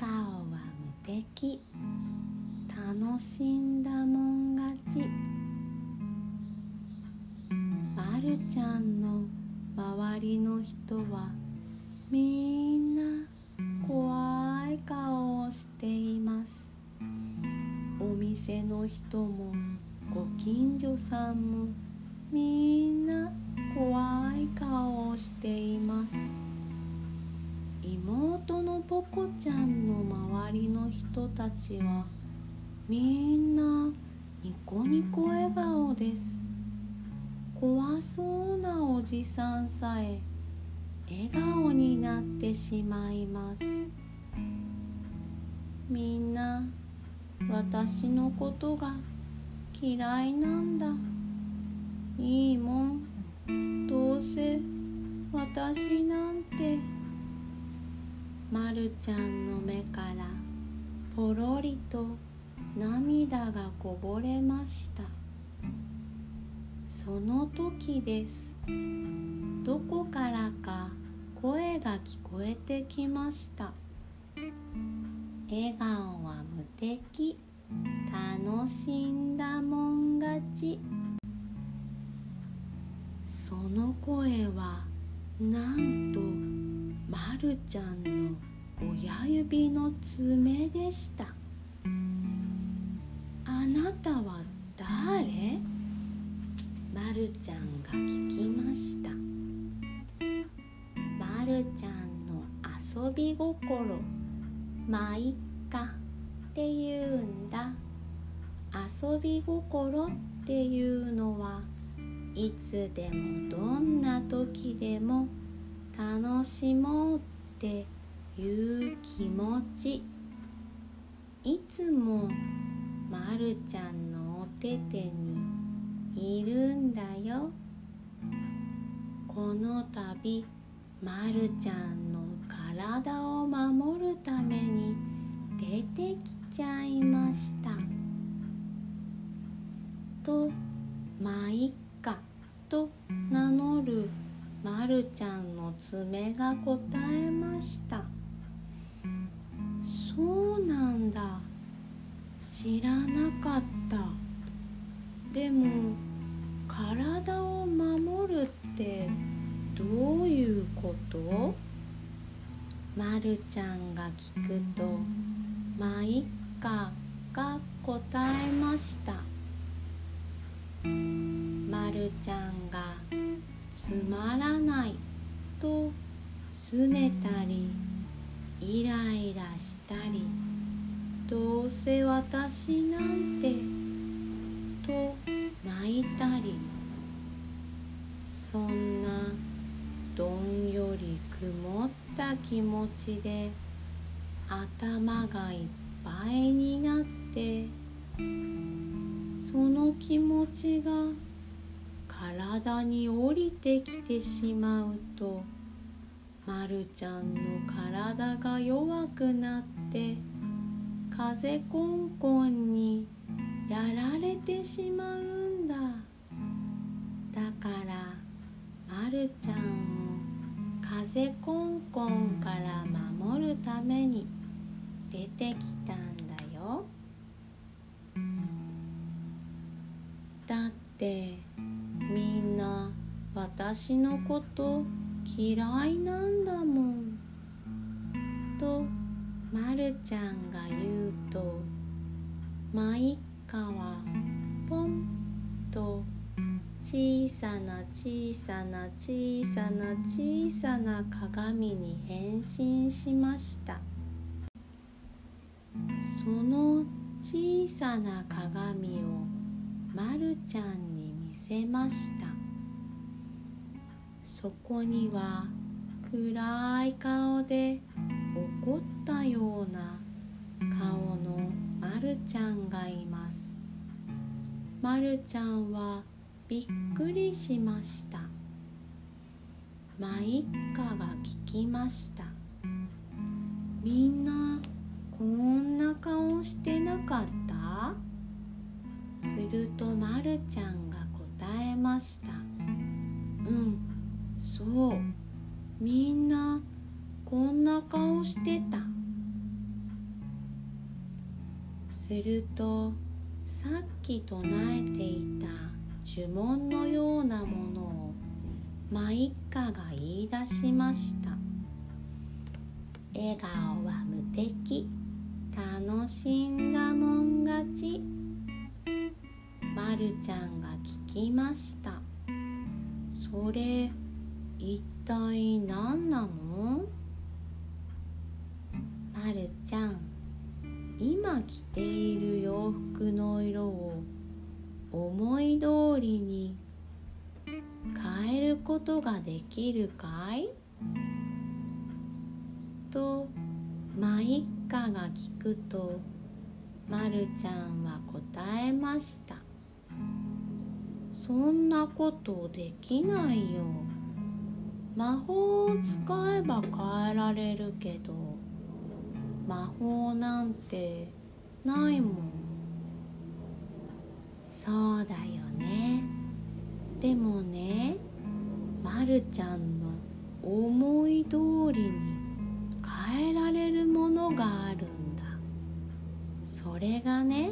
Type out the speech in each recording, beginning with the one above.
顔は無敵。楽しんだもん勝ち。まるちゃんの周りの人はみんな怖い顔をしています。お店の人もご近所さんもみんな怖い顔をしています。たちはみんなニコニコ笑顔です。怖そうなおじさんさえ笑顔になってしまいます。みんな私のことが嫌いなんだ。いいもん。どうせ私なんて。まるちゃんの目からぽろりと涙がこぼれました。その時です。どこからか声が聞こえてきました。笑顔は無敵。楽しんだもん勝ち。その声はなんとまるちゃんの親指の爪でした。あなたは誰？まるちゃんが聞きました。まるちゃんの遊び心。まいっかって言うんだ。遊び心っていうのはいつでもどんな時でも楽しもうっていう気持ち。いつもまるちゃんのおててにいるんだよ。この度まるちゃんの体を守るために出てきちゃいました。とまいっかと名乗るまるちゃんの爪が答えました。知らなかった。でも体を守るってどういうこと？まるちゃんが聞くと「まいっか」が答えました。まるちゃんが「つまらない」とすねたりイライラしたり。せ私なんてと泣いたりそんなどんより曇った気持ちで頭がいっぱいになってその気持ちが体に降りてきてしまうとまるちゃんの体が弱くなって風コンコンにやられてしまうんだ。だからまるちゃんを風コンコンから守るために出てきたんだよ。だってみんな私のこと嫌いなんだもん。とまるちゃんが言うとまいっかはポンと小さな小さな小さな小さな鏡に変身しました。その小さな鏡をまるちゃんに見せました。そこには暗い顔で怒ったような顔のまるちゃんがいます。まるちゃんはびっくりしました。まいっかが聞きました。みんなこんな顔してなかった？するとまるちゃんが答えました。うんそう。みんなこんな顔してた。するとさっき唱えていた呪文のようなものをマイッカが言い出しました。笑顔は無敵。楽しんだもん勝ち。まるちゃんが聞きました。それ一体何なの？まるちゃん今着ている洋服の色を思い通りに変えることができるかい？とマイッカが聞くとまるちゃんは答えました。そんなことできないよ。魔法を使えば変えられるけど。魔法なんてないもん。そうだよね。でもねまるちゃんの思い通りに変えられるものがあるんだ。それがね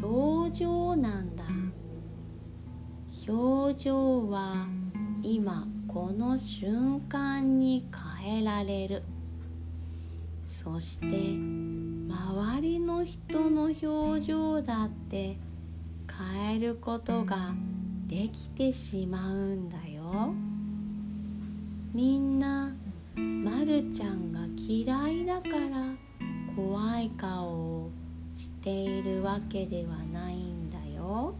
表情なんだ。表情は今この瞬間に変えられる。そして周りの人の表情だって変えることができてしまうんだよ。みんなまるちゃんが嫌いだから怖い顔をしているわけではないんだよ。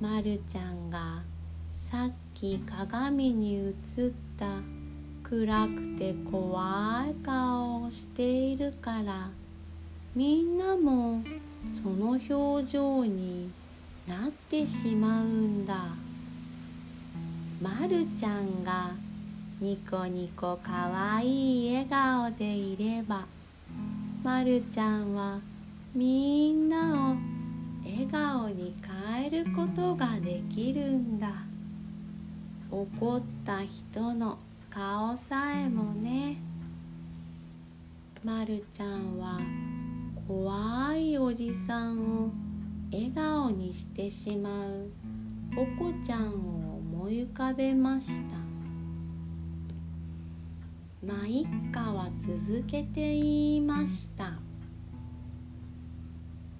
まるちゃんがさっき鏡に映った暗くて怖い顔をしているからみんなもその表情になってしまうんだ。まるちゃんがニコニコかわいい笑顔でいればまるちゃんはみんなを笑顔に変えることができるんだ。怒った人の顔さえもねまるちゃんは怖いおじさんを笑顔にしてしまうおこちゃんを思い浮かべました。まいっかは続けて言いました。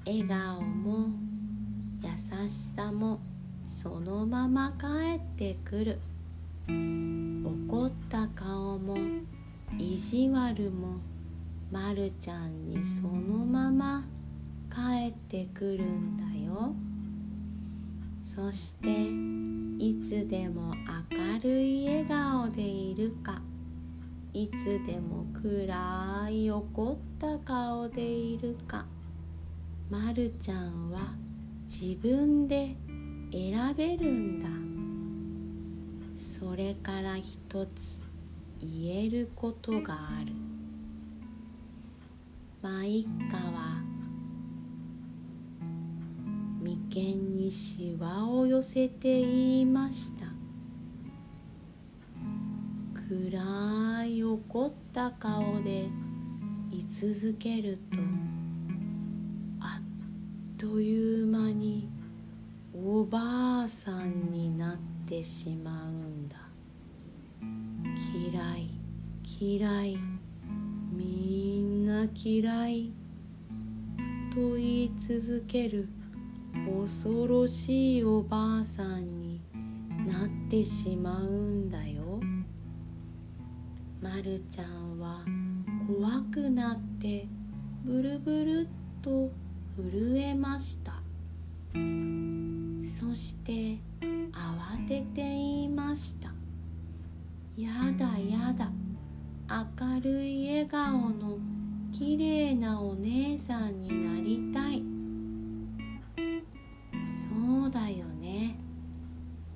笑顔も優しさもそのまま帰ってくる。怒った顔も意地悪もまるちゃんにそのまま帰ってくるんだよ。そしていつでも明るい笑顔でいるか。いつでも暗い怒った顔でいるか。まるちゃんは自分で選べるんだ。それから一つ言えることがある。まいっかは眉間にしわを寄せて言いました。暗い怒った顔で居続けるとあっという間におばあさんになってしまう。嫌い。嫌い。みんな嫌い。と言い続ける。恐ろしいおばあさんになってしまうんだよ。まるちゃんは怖くなってブルブルっと震えました。そして慌てて言いました。やだやだ。明るい笑顔のきれいなお姉さんになりたい。そうだよね。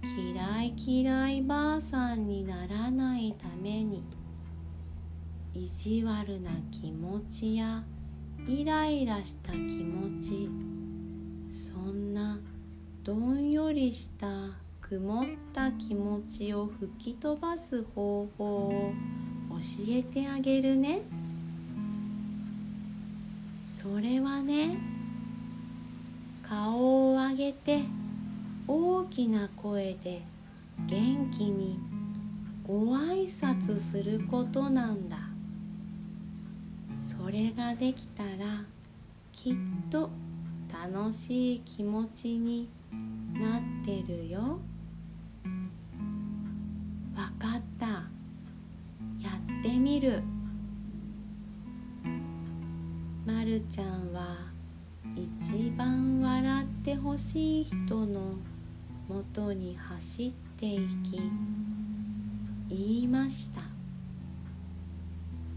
嫌い嫌いばあさんにならないために。意地悪な気持ちやイライラした気持ち。そんなどんよりした曇った気持ちを吹き飛ばす方法を教えてあげるね。それはね顔を上げて大きな声で元気にご挨拶することなんだ。それができたらきっと楽しい気持ちになってるよ。る。まるちゃんは一番笑ってほしい人のもとに走っていき言いました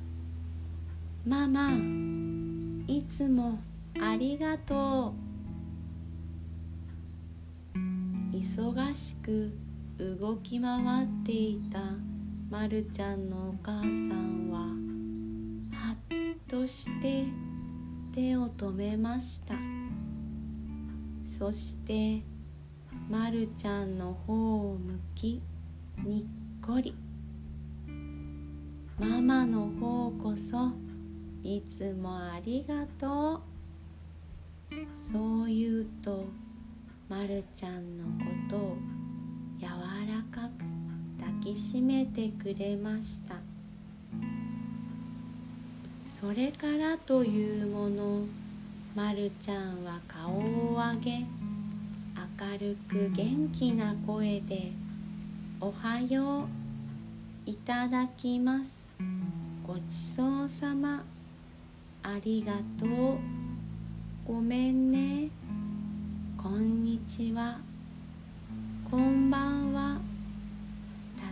「ママいつもありがとう」忙しく動き回っていた。まるちゃんのお母さんははっとして手を止めました。そしてまるちゃんの方を向きにっこり。ママの方こそいつもありがとう。そう言うとまるちゃんのことを柔らかくきしめてくれました。それからというものまるちゃんは顔を上げ明るく元気な声で「おはよういただきますごちそうさまありがとうごめんねこんにちはこんばんは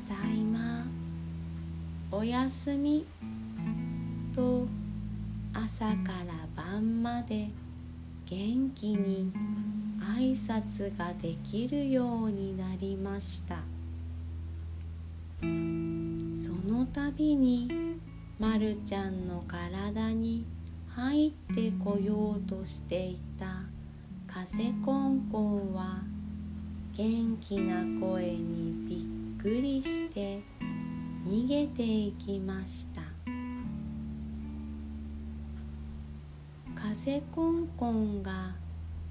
ただいまおやすみと朝から晩まで元気に挨拶ができるようになりました。その度にまるちゃんの体に入ってこようとしていた風コンコンは元気な声にびっくり。くりして逃げていきました。風コンコンが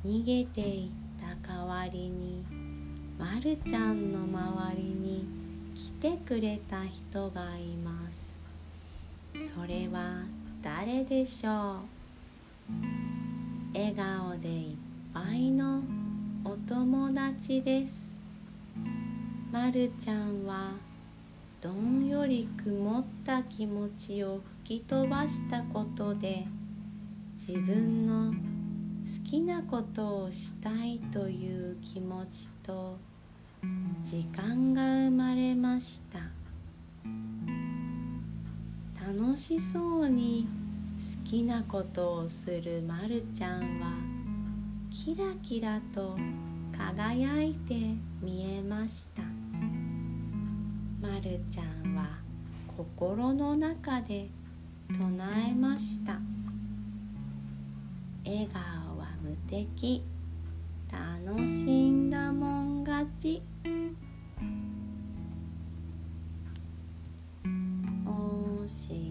逃げていった代わりにまるちゃんの周りに来てくれた人がいます。それは誰でしょう？笑顔でいっぱいのお友達です。まるちゃんはどんより曇った気持ちを吹き飛ばしたことで自分の好きなことをしたいという気持ちと時間が生まれました。楽しそうに好きなことをするまるちゃんはキラキラと輝いて見えました。まるちゃんは心の中で唱えました。笑顔は無敵。楽しんだもん勝ち。おし